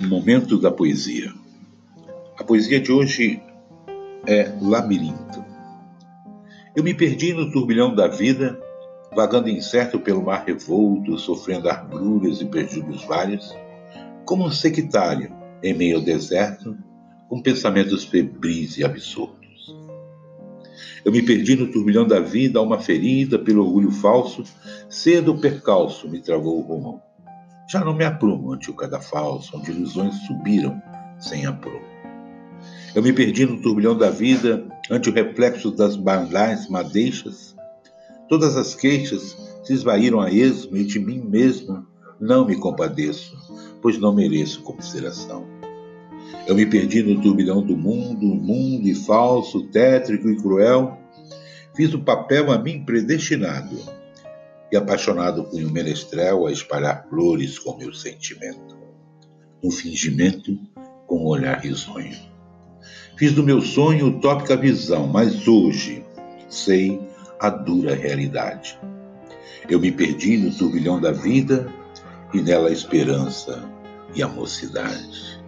Momento da poesia. A poesia de hoje é Labirinto. Eu me perdi no turbilhão da vida, vagando incerto pelo mar revolto, sofrendo agruras e perjuros vários, como um sectário em meio ao deserto, com pensamentos febris e absurdos. Eu me perdi no turbilhão da vida, a uma ferida pelo orgulho falso, cedo o percalço me travou o rumo já não me aprumo ante o cadafalso, onde ilusões subiram sem aprumo. Eu me perdi no turbilhão da vida, ante o reflexo das banais madeixas. Todas as queixas se esvaíram a esmo e de mim mesmo não me compadeço, pois não mereço consideração. Eu me perdi no turbilhão do mundo, mundo e falso, tétrico e cruel. Fiz o papel a mim predestinado e apaixonado punha o menestrel a espalhar flores com meu sentimento. Um fingimento com um olhar risonho. Fiz do meu sonho utópica visão, mas hoje sei a dura realidade. Eu me perdi no turbilhão da vida e nela a esperança e a mocidade.